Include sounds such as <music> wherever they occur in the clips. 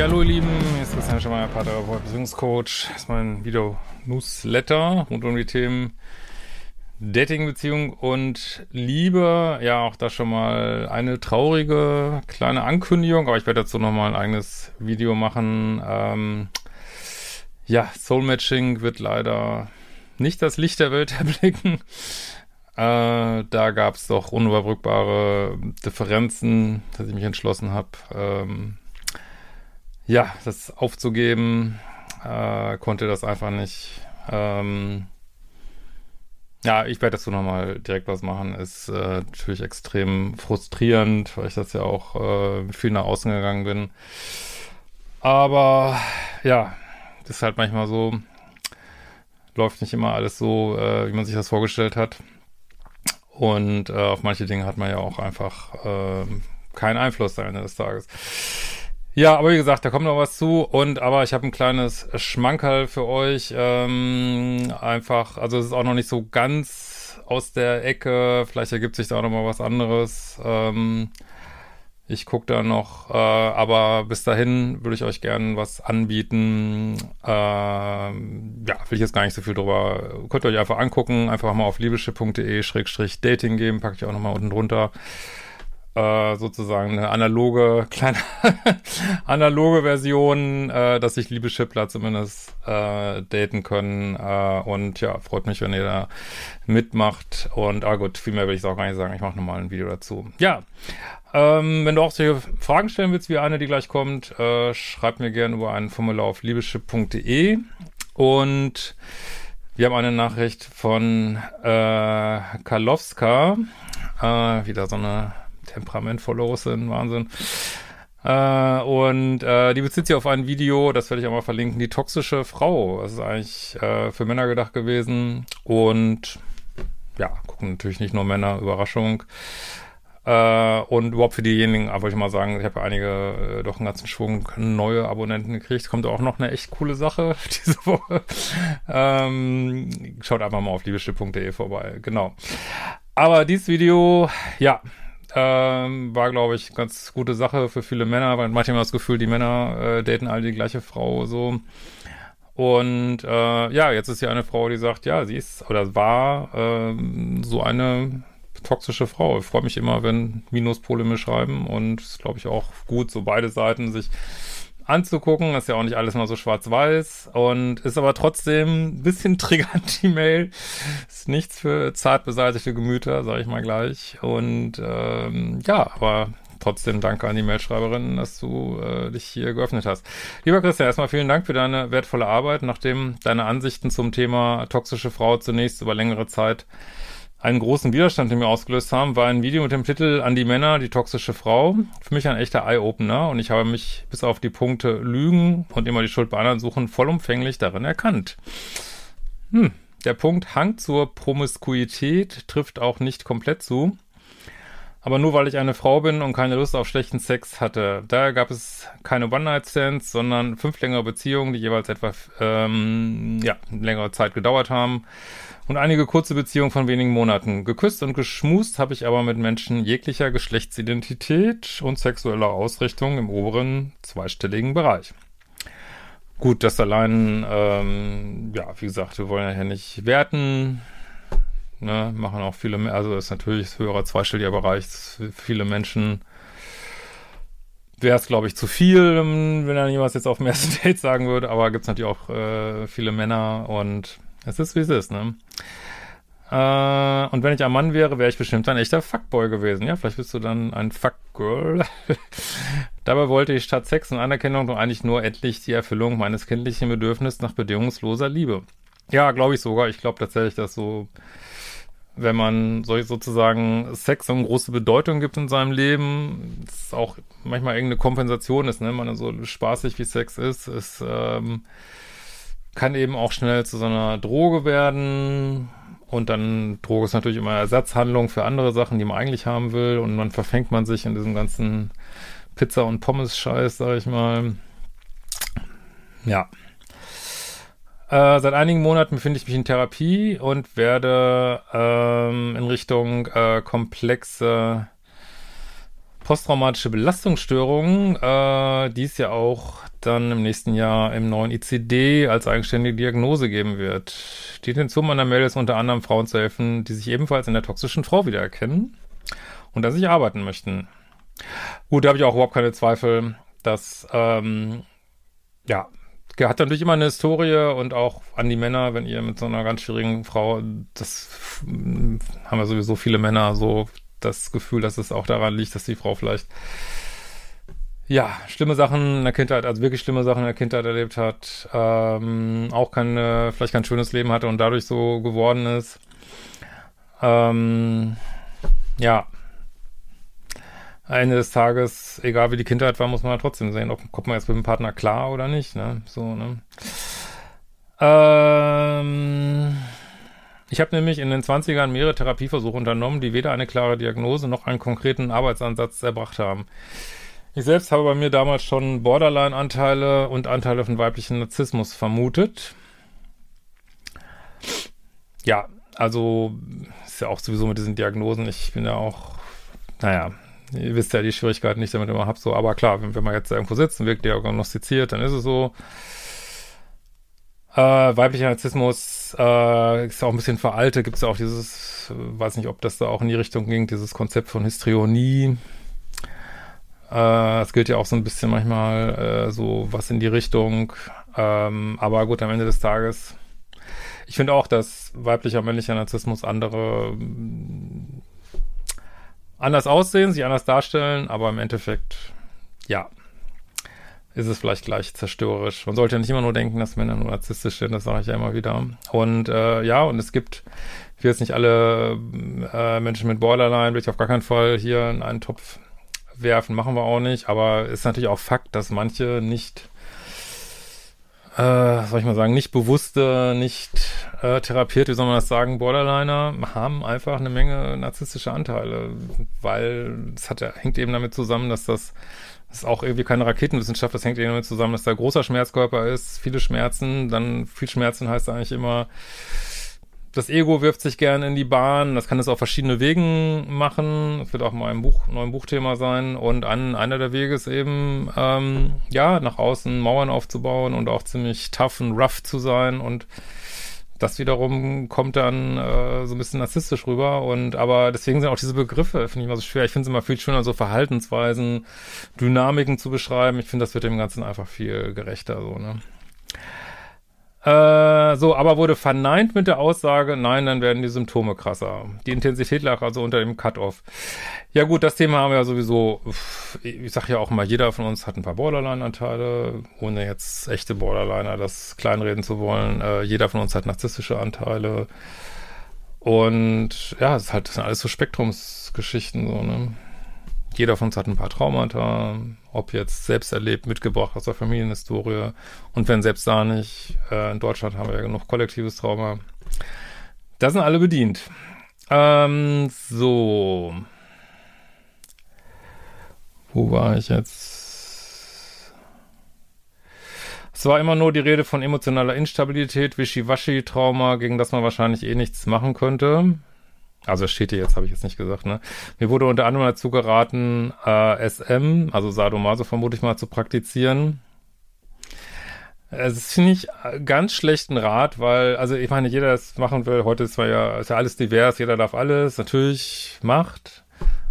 Ja, hallo ihr Lieben, hier ist Christian Schemmer, Paartherapeut, Beziehungscoach. Das ist mein Video-Newsletter rund um die Themen Dating, Beziehung und Liebe. Ja, auch da schon mal eine traurige kleine Ankündigung, aber ich werde dazu nochmal ein eigenes Video machen. Ähm, ja, Soul Matching wird leider nicht das Licht der Welt <laughs> erblicken. Äh, da gab es doch unüberbrückbare Differenzen, dass ich mich entschlossen habe, ähm, ja, das aufzugeben, äh, konnte das einfach nicht. Ähm, ja, ich werde dazu nochmal direkt was machen. Ist äh, natürlich extrem frustrierend, weil ich das ja auch äh, viel nach außen gegangen bin. Aber ja, ist halt manchmal so, läuft nicht immer alles so, äh, wie man sich das vorgestellt hat. Und äh, auf manche Dinge hat man ja auch einfach äh, keinen Einfluss am Ende des Tages. Ja, aber wie gesagt, da kommt noch was zu. Und aber ich habe ein kleines Schmankerl für euch. Ähm, einfach, also es ist auch noch nicht so ganz aus der Ecke. Vielleicht ergibt sich da auch noch mal was anderes. Ähm, ich gucke da noch, äh, aber bis dahin würde ich euch gerne was anbieten. Äh, ja, will ich jetzt gar nicht so viel drüber. Könnt ihr euch einfach angucken. Einfach mal auf liebeschip.de-dating geben. Packe ich auch noch mal unten drunter äh, sozusagen eine analoge, <laughs> kleine analoge Version, äh, dass sich liebe Schippler zumindest äh, daten können. Äh, und ja, freut mich, wenn ihr da mitmacht. Und ah gut, viel mehr will ich auch gar nicht sagen. Ich mache nochmal ein Video dazu. Ja, ähm, wenn du auch solche Fragen stellen willst, wie eine, die gleich kommt, äh, schreib mir gerne über ein Formular auf liebeschip.de. Und wir haben eine Nachricht von äh, Karlowska. Äh, wieder so eine temperamentvolle Russin, Wahnsinn. Äh, und äh, die bezieht sich auf ein Video, das werde ich auch mal verlinken, die toxische Frau. Das ist eigentlich äh, für Männer gedacht gewesen. Und ja, gucken natürlich nicht nur Männer, Überraschung. Äh, und überhaupt für diejenigen, wollte ich mal sagen, ich habe ja einige, äh, doch einen ganzen Schwung neue Abonnenten gekriegt. Kommt auch noch eine echt coole Sache <laughs> diese Woche. Ähm, schaut einfach mal auf liebeschipp.de vorbei. Genau. Aber dieses Video, ja, ähm, war, glaube ich, ganz gute Sache für viele Männer, weil manchmal das Gefühl, die Männer äh, daten alle die gleiche Frau so. Und äh, ja, jetzt ist hier eine Frau, die sagt, ja, sie ist oder war ähm, so eine toxische Frau. Ich freue mich immer, wenn Minuspole mir schreiben und ist, glaube ich, auch gut, so beide Seiten sich anzugucken. Ist ja auch nicht alles mal so schwarz-weiß und ist aber trotzdem ein bisschen <laughs> triggernd, die Mail. Ist nichts für zart beseitigte Gemüter, sage ich mal gleich. Und ähm, ja, aber trotzdem danke an die Mailschreiberin, dass du äh, dich hier geöffnet hast. Lieber Christian, erstmal vielen Dank für deine wertvolle Arbeit, nachdem deine Ansichten zum Thema toxische Frau zunächst über längere Zeit einen großen Widerstand in mir ausgelöst haben, war ein Video mit dem Titel An die Männer, die toxische Frau. Für mich ein echter Eye-Opener und ich habe mich bis auf die Punkte Lügen und immer die Schuld bei anderen suchen vollumfänglich darin erkannt. Hm, der Punkt Hang zur Promiskuität trifft auch nicht komplett zu. Aber nur weil ich eine Frau bin und keine Lust auf schlechten Sex hatte. Daher gab es keine One-Night-Stands, sondern fünf längere Beziehungen, die jeweils etwa ähm, ja, längere Zeit gedauert haben und einige kurze Beziehungen von wenigen Monaten. Geküsst und geschmust habe ich aber mit Menschen jeglicher Geschlechtsidentität und sexueller Ausrichtung im oberen zweistelligen Bereich. Gut, das allein, ähm, ja, wie gesagt, wir wollen ja hier nicht werten, ne, machen auch viele, mehr, also ist natürlich höherer zweistelliger Bereich, viele Menschen wäre es, glaube ich, zu viel, wenn er jemals jetzt auf dem ersten <laughs> Date sagen würde, aber gibt es natürlich auch äh, viele Männer und es ist, wie es ist, ne? Äh, und wenn ich ein Mann wäre, wäre ich bestimmt ein echter Fuckboy gewesen. Ja, vielleicht bist du dann ein Fuckgirl. <laughs> Dabei wollte ich statt Sex und Anerkennung doch eigentlich nur endlich die Erfüllung meines kindlichen Bedürfnisses nach bedingungsloser Liebe. Ja, glaube ich sogar. Ich glaube tatsächlich, dass so, wenn man so, sozusagen Sex so eine große Bedeutung gibt in seinem Leben, es auch manchmal irgendeine Kompensation ist, ne? Man so spaßig wie Sex ist, ist, ähm, kann eben auch schnell zu so einer Droge werden und dann Droge ist natürlich immer Ersatzhandlung für andere Sachen, die man eigentlich haben will. Und dann verfängt man sich in diesem ganzen Pizza- und Pommes-Scheiß, sag ich mal. Ja. Äh, seit einigen Monaten befinde ich mich in Therapie und werde ähm, in Richtung äh, komplexe posttraumatische Belastungsstörungen, äh, die es ja auch dann im nächsten Jahr im neuen ICD als eigenständige Diagnose geben wird. Die Intention meiner Mail ist unter anderem Frauen zu helfen, die sich ebenfalls in der toxischen Frau wiedererkennen und an sich arbeiten möchten. Gut, da habe ich auch überhaupt keine Zweifel, dass, ähm, ja, hat natürlich immer eine Historie und auch an die Männer, wenn ihr mit so einer ganz schwierigen Frau, das haben ja sowieso viele Männer so das Gefühl, dass es auch daran liegt, dass die Frau vielleicht ja, schlimme Sachen in der Kindheit, also wirklich schlimme Sachen in der Kindheit erlebt hat, ähm, auch kein, äh, vielleicht kein schönes Leben hatte und dadurch so geworden ist. Ähm, ja. Des Tages, egal wie die Kindheit war, muss man halt trotzdem sehen, ob kommt man jetzt mit dem Partner klar oder nicht, ne? So, ne? Ähm, ich habe nämlich in den 20ern mehrere Therapieversuche unternommen, die weder eine klare Diagnose noch einen konkreten Arbeitsansatz erbracht haben. Ich selbst habe bei mir damals schon Borderline-Anteile und Anteile von weiblichen Narzissmus vermutet. Ja, also ist ja auch sowieso mit diesen Diagnosen. Ich bin ja auch, naja, ihr wisst ja die Schwierigkeiten nicht damit immer habt, so, aber klar, wenn, wenn man jetzt irgendwo sitzt und wird diagnostiziert, dann ist es so. Äh, weiblicher Narzissmus äh, ist auch ein bisschen veraltet, gibt es ja auch dieses, weiß nicht, ob das da auch in die Richtung ging, dieses Konzept von Histrionie äh, es gilt ja auch so ein bisschen manchmal äh, so was in die Richtung. Ähm, aber gut, am Ende des Tages, ich finde auch, dass weiblicher, männlicher Narzissmus andere anders aussehen, sich anders darstellen, aber im Endeffekt, ja, ist es vielleicht gleich zerstörerisch. Man sollte nicht immer nur denken, dass Männer nur narzisstisch sind, das sage ich ja immer wieder. Und äh, ja, und es gibt, ich will jetzt nicht alle äh, Menschen mit Borderline, will ich auf gar keinen Fall hier in einen Topf werfen, machen wir auch nicht, aber ist natürlich auch Fakt, dass manche nicht, äh, soll ich mal sagen, nicht bewusste, nicht äh, therapiert, wie soll man das sagen, Borderliner haben einfach eine Menge narzisstische Anteile, weil es hat, hängt eben damit zusammen, dass das das ist auch irgendwie keine Raketenwissenschaft, das hängt eben damit zusammen, dass da großer Schmerzkörper ist, viele Schmerzen, dann viel Schmerzen heißt eigentlich immer das Ego wirft sich gerne in die Bahn. Das kann es auf verschiedene Wegen machen. Das wird auch mal ein Buch, neues Buchthema sein. Und an einer der Wege ist eben, ähm, ja, nach außen Mauern aufzubauen und auch ziemlich tough und rough zu sein. Und das wiederum kommt dann äh, so ein bisschen narzisstisch rüber. Und aber deswegen sind auch diese Begriffe, finde ich immer so schwer. Ich finde es immer viel schöner, so Verhaltensweisen, Dynamiken zu beschreiben. Ich finde, das wird dem Ganzen einfach viel gerechter, so, ne? Äh, so, aber wurde verneint mit der Aussage, nein, dann werden die Symptome krasser. Die Intensität lag also unter dem Cut-Off. Ja gut, das Thema haben wir ja sowieso, ich sag ja auch mal, jeder von uns hat ein paar Borderline-Anteile, ohne jetzt echte Borderliner das kleinreden zu wollen. Äh, jeder von uns hat narzisstische Anteile. Und ja, es ist halt, das sind alles so Spektrumsgeschichten, so, ne? Jeder von uns hat ein paar Traumata, ob jetzt selbst erlebt, mitgebracht aus der Familienhistorie. Und wenn selbst da nicht, äh, in Deutschland haben wir ja genug kollektives Trauma. Da sind alle bedient. Ähm, so. Wo war ich jetzt? Es war immer nur die Rede von emotionaler Instabilität, Wischiwaschi-Trauma, gegen das man wahrscheinlich eh nichts machen könnte. Also steht hier jetzt, habe ich jetzt nicht gesagt, ne? Mir wurde unter anderem dazu geraten, äh, SM, also Sadomaso vermute ich mal, zu praktizieren. Es finde ich ganz schlechten Rat, weil, also ich meine, jeder das machen will, heute ist ja, ist ja alles divers, jeder darf alles, natürlich macht.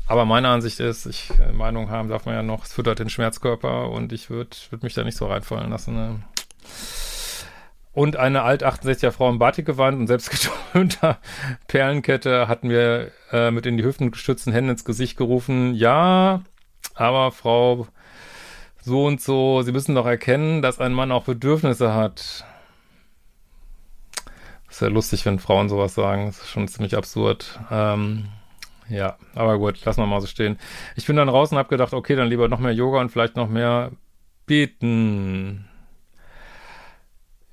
Aber meine Ansicht ist, ich äh, Meinung haben darf man ja noch, es füttert den Schmerzkörper und ich würde würd mich da nicht so reinfallen lassen. Ne? Und eine alt 68er Frau im Batikgewand und selbstgetönter <laughs> Perlenkette hat mir äh, mit in die Hüften gestützten Händen ins Gesicht gerufen, ja, aber Frau so und so, Sie müssen doch erkennen, dass ein Mann auch Bedürfnisse hat. Ist ja lustig, wenn Frauen sowas sagen. Das ist schon ziemlich absurd. Ähm, ja, aber gut, lassen wir mal so stehen. Ich bin dann raus und habe gedacht, okay, dann lieber noch mehr Yoga und vielleicht noch mehr beten.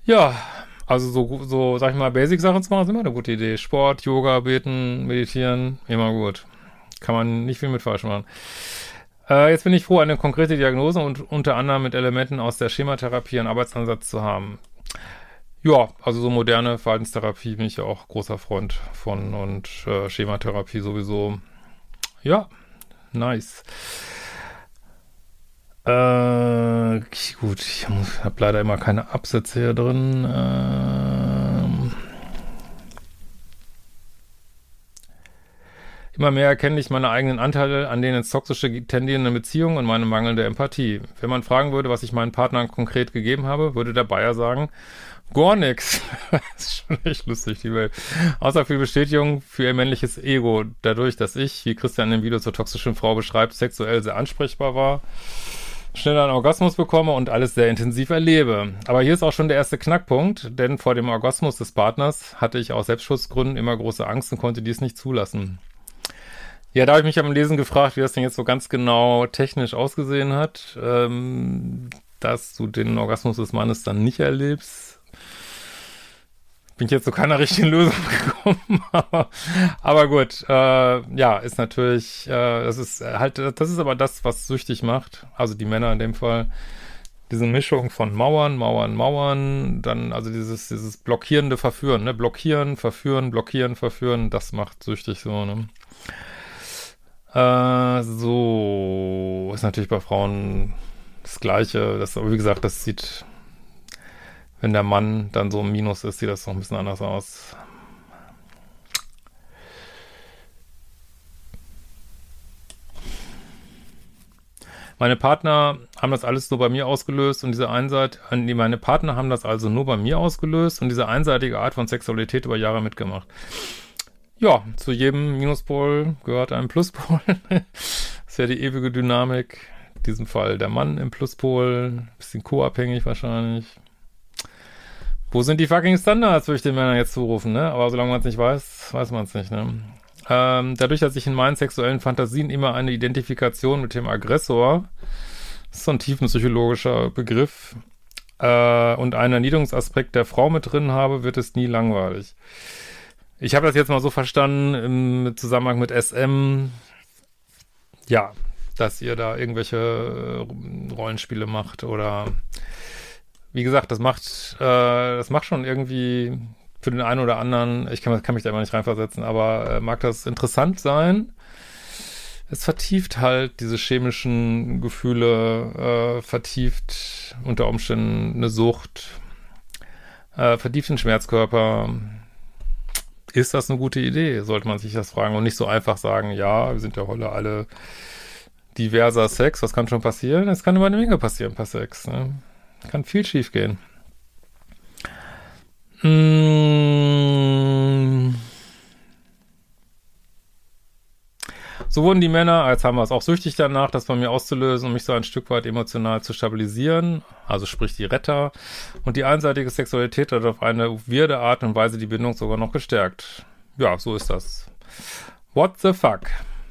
Ja, also so, so, sag ich mal, Basic-Sachen zu machen, ist immer eine gute Idee. Sport, Yoga, Beten, Meditieren, immer gut. Kann man nicht viel mit falsch machen. Äh, jetzt bin ich froh, eine konkrete Diagnose und unter anderem mit Elementen aus der Schematherapie einen Arbeitsansatz zu haben. Ja, also so moderne Verhaltenstherapie bin ich ja auch großer Freund von und äh, Schematherapie sowieso. Ja, nice. Äh, gut, ich habe leider immer keine Absätze hier drin. Ähm, immer mehr erkenne ich meine eigenen Anteile an denen ins Toxische tendierenden Beziehungen und meine mangelnde Empathie. Wenn man fragen würde, was ich meinen Partnern konkret gegeben habe, würde der Bayer sagen, gar <laughs> das ist schon echt lustig, die Welt. Außer für Bestätigung für ihr männliches Ego, dadurch, dass ich, wie Christian im Video zur toxischen Frau beschreibt, sexuell sehr ansprechbar war schneller einen Orgasmus bekomme und alles sehr intensiv erlebe. Aber hier ist auch schon der erste Knackpunkt, denn vor dem Orgasmus des Partners hatte ich aus Selbstschutzgründen immer große Angst und konnte dies nicht zulassen. Ja, da habe ich mich am Lesen gefragt, wie das denn jetzt so ganz genau technisch ausgesehen hat, ähm, dass du den Orgasmus des Mannes dann nicht erlebst bin ich jetzt zu keiner richtigen Lösung <laughs> gekommen. aber, aber gut, äh, ja, ist natürlich, äh, das ist halt, das ist aber das, was süchtig macht. Also die Männer in dem Fall. Diese Mischung von Mauern, Mauern, Mauern, dann also dieses, dieses blockierende Verführen, ne? Blockieren, verführen, blockieren, verführen, das macht süchtig so, ne? Äh, so, ist natürlich bei Frauen das Gleiche. Das, aber wie gesagt, das sieht wenn der Mann dann so im Minus ist, sieht das noch ein bisschen anders aus. Meine Partner haben das alles nur bei mir ausgelöst und diese einseitige, äh, meine Partner haben das also nur bei mir ausgelöst und diese einseitige Art von Sexualität über Jahre mitgemacht. Ja, zu jedem Minuspol gehört ein Pluspol. das <laughs> ist ja die ewige Dynamik. In diesem Fall der Mann im Pluspol, bisschen co-abhängig wahrscheinlich. Wo sind die fucking Standards, würde ich den Männern jetzt zurufen, ne? Aber solange man es nicht weiß, weiß man es nicht, ne? Ähm, dadurch, dass ich in meinen sexuellen Fantasien immer eine Identifikation mit dem Aggressor, das ist so ein tiefenpsychologischer Begriff, äh, und einen Erniedrigungsaspekt der Frau mit drin habe, wird es nie langweilig. Ich habe das jetzt mal so verstanden im Zusammenhang mit SM, ja, dass ihr da irgendwelche äh, Rollenspiele macht oder wie gesagt, das macht, äh, das macht schon irgendwie für den einen oder anderen, ich kann, kann mich da immer nicht reinversetzen, aber äh, mag das interessant sein. Es vertieft halt diese chemischen Gefühle, äh, vertieft unter Umständen eine Sucht, äh, vertieft den Schmerzkörper. Ist das eine gute Idee? Sollte man sich das fragen und nicht so einfach sagen, ja, wir sind ja heute alle diverser Sex, was kann schon passieren? Es kann immer eine Menge passieren per Sex. Ne? Kann viel schief gehen. Mmh. So wurden die Männer, als haben wir es auch süchtig danach, das bei mir auszulösen und mich so ein Stück weit emotional zu stabilisieren, also sprich die Retter. Und die einseitige Sexualität hat auf eine weirde Art und Weise die Bindung sogar noch gestärkt. Ja, so ist das. What the fuck?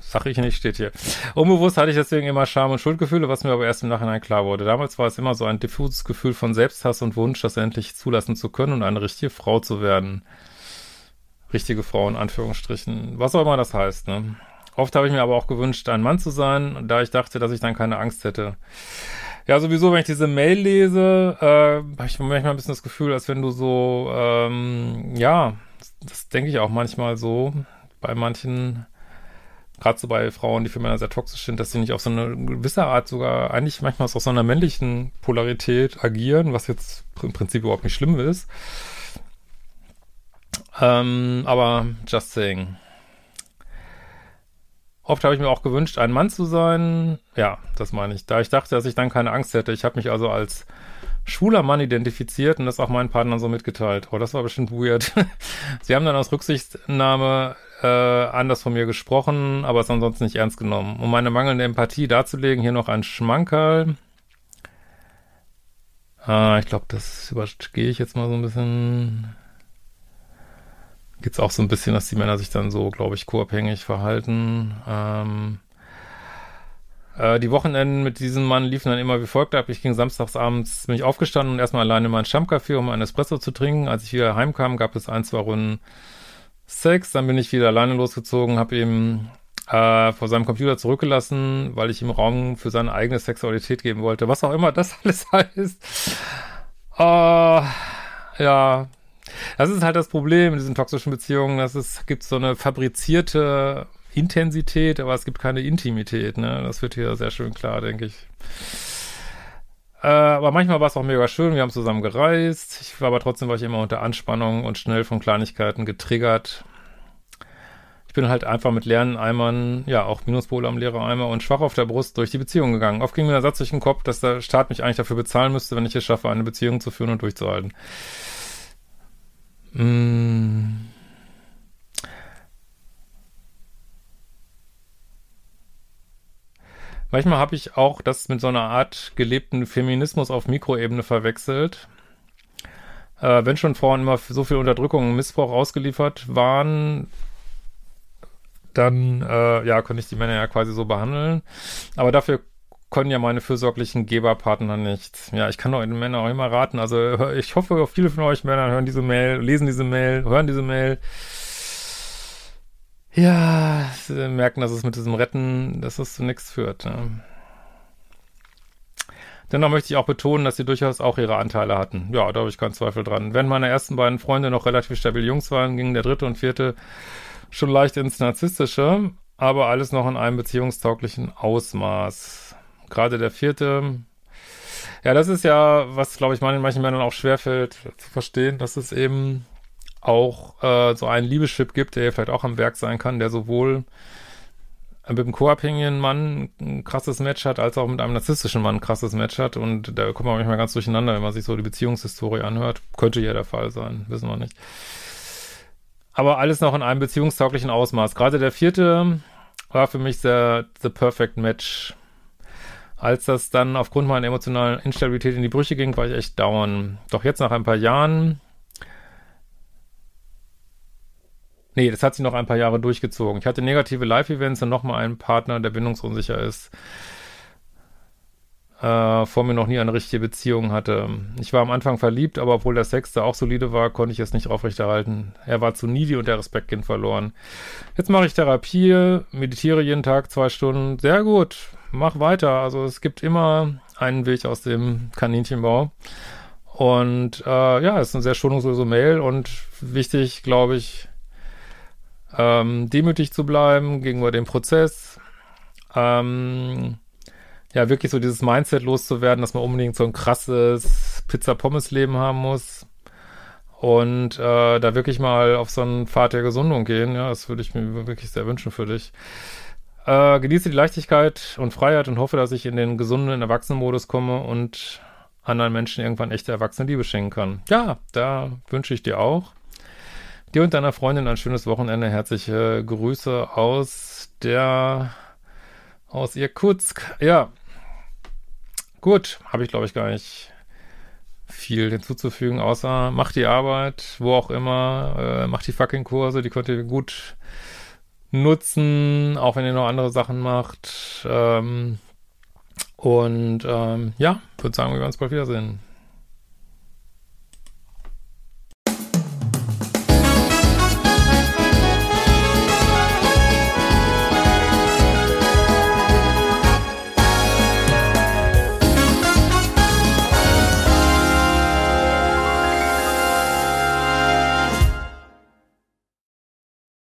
Sag ich nicht, steht hier. Unbewusst hatte ich deswegen immer Scham und Schuldgefühle, was mir aber erst im Nachhinein klar wurde. Damals war es immer so ein diffuses Gefühl von Selbsthass und Wunsch, das endlich zulassen zu können und eine richtige Frau zu werden. Richtige Frau in Anführungsstrichen. Was auch immer das heißt, ne? Oft habe ich mir aber auch gewünscht, ein Mann zu sein, da ich dachte, dass ich dann keine Angst hätte. Ja, sowieso, wenn ich diese Mail lese, äh, habe ich manchmal ein bisschen das Gefühl, als wenn du so, ähm, ja, das denke ich auch manchmal so bei manchen gerade so bei Frauen, die für Männer sehr toxisch sind, dass sie nicht auf so eine gewisse Art sogar eigentlich manchmal aus so einer männlichen Polarität agieren, was jetzt im Prinzip überhaupt nicht schlimm ist. Ähm, aber just saying. Oft habe ich mir auch gewünscht, ein Mann zu sein. Ja, das meine ich. Da ich dachte, dass ich dann keine Angst hätte. Ich habe mich also als schwuler Mann identifiziert und das auch meinen Partnern so mitgeteilt. Oh, das war bestimmt weird. <laughs> Sie haben dann aus Rücksichtnahme äh, anders von mir gesprochen, aber es ansonsten nicht ernst genommen. Um meine mangelnde Empathie darzulegen, hier noch ein Schmankerl. Ah, ich glaube, das übergehe ich jetzt mal so ein bisschen. Geht's auch so ein bisschen, dass die Männer sich dann so, glaube ich, co-abhängig verhalten. Ähm, äh, die Wochenenden mit diesem Mann liefen dann immer wie folgt ab. Ich ging samstagsabends, bin ich aufgestanden und erstmal alleine in mein Stammcafé, um einen Espresso zu trinken. Als ich wieder heimkam, gab es ein, zwei Runden Sex. Dann bin ich wieder alleine losgezogen, habe ihm äh, vor seinem Computer zurückgelassen, weil ich ihm Raum für seine eigene Sexualität geben wollte. Was auch immer das <laughs> alles heißt. Uh, ja, das ist halt das Problem in diesen toxischen Beziehungen, dass es gibt so eine fabrizierte Intensität, aber es gibt keine Intimität. Ne? Das wird hier sehr schön klar, denke ich. Äh, aber manchmal war es auch mega schön. Wir haben zusammen gereist. Ich war aber trotzdem war ich immer unter Anspannung und schnell von Kleinigkeiten getriggert. Ich bin halt einfach mit leeren Eimern, ja, auch Minuspole am leeren Eimer und schwach auf der Brust durch die Beziehung gegangen. Oft ging mir der Satz durch den Kopf, dass der Staat mich eigentlich dafür bezahlen müsste, wenn ich es schaffe, eine Beziehung zu führen und durchzuhalten. Mmh. Manchmal habe ich auch das mit so einer Art gelebten Feminismus auf Mikroebene verwechselt. Äh, wenn schon Frauen immer so viel Unterdrückung und Missbrauch ausgeliefert waren, dann äh, ja, könnte ich die Männer ja quasi so behandeln. Aber dafür können ja meine fürsorglichen Geberpartner nicht. Ja, ich kann doch den Männern auch immer raten. Also ich hoffe, viele von euch Männern hören diese Mail, lesen diese Mail, hören diese Mail ja, sie merken, dass es mit diesem Retten, dass es zu nichts führt. Ne? Dennoch möchte ich auch betonen, dass sie durchaus auch ihre Anteile hatten. Ja, da habe ich keinen Zweifel dran. Während meine ersten beiden Freunde noch relativ stabil Jungs waren, ging der dritte und vierte schon leicht ins Narzisstische, aber alles noch in einem beziehungstauglichen Ausmaß. Gerade der vierte, ja, das ist ja, was, glaube ich, manchen Männern auch schwerfällt zu verstehen, dass es eben auch äh, so einen Liebeschip gibt, der vielleicht auch am Werk sein kann, der sowohl mit einem co-abhängigen Mann ein krasses Match hat, als auch mit einem narzisstischen Mann ein krasses Match hat. Und da kommt man manchmal ganz durcheinander, wenn man sich so die Beziehungshistorie anhört. Könnte ja der Fall sein, wissen wir nicht. Aber alles noch in einem beziehungstauglichen Ausmaß. Gerade der vierte war für mich der the perfect match. Als das dann aufgrund meiner emotionalen Instabilität in die Brüche ging, war ich echt down. Doch jetzt nach ein paar Jahren Nee, das hat sich noch ein paar Jahre durchgezogen. Ich hatte negative Live-Events und nochmal einen Partner, der bindungsunsicher ist. Äh, vor mir noch nie eine richtige Beziehung hatte. Ich war am Anfang verliebt, aber obwohl der Sex da auch solide war, konnte ich es nicht aufrechterhalten. Er war zu needy und der Respekt ging verloren. Jetzt mache ich Therapie, meditiere jeden Tag zwei Stunden. Sehr gut, mach weiter. Also es gibt immer einen Weg aus dem Kaninchenbau. Und äh, ja, es ist eine sehr schonungslose Mail und wichtig, glaube ich, ähm, demütig zu bleiben gegenüber dem Prozess, ähm, ja, wirklich so dieses Mindset loszuwerden, dass man unbedingt so ein krasses Pizza-Pommes-Leben haben muss und äh, da wirklich mal auf so einen Pfad der Gesundung gehen, ja, das würde ich mir wirklich sehr wünschen für dich. Äh, genieße die Leichtigkeit und Freiheit und hoffe, dass ich in den gesunden Erwachsenenmodus komme und anderen Menschen irgendwann echte erwachsene Liebe schenken kann. Ja, da wünsche ich dir auch. Dir und deiner Freundin ein schönes Wochenende. Herzliche Grüße aus der, aus Irkutsk. Ja, gut, habe ich glaube ich gar nicht viel hinzuzufügen, außer mach die Arbeit, wo auch immer, äh, mach die fucking Kurse, die könnt ihr gut nutzen, auch wenn ihr noch andere Sachen macht. Ähm, und ähm, ja, würde sagen, wir werden uns bald wiedersehen.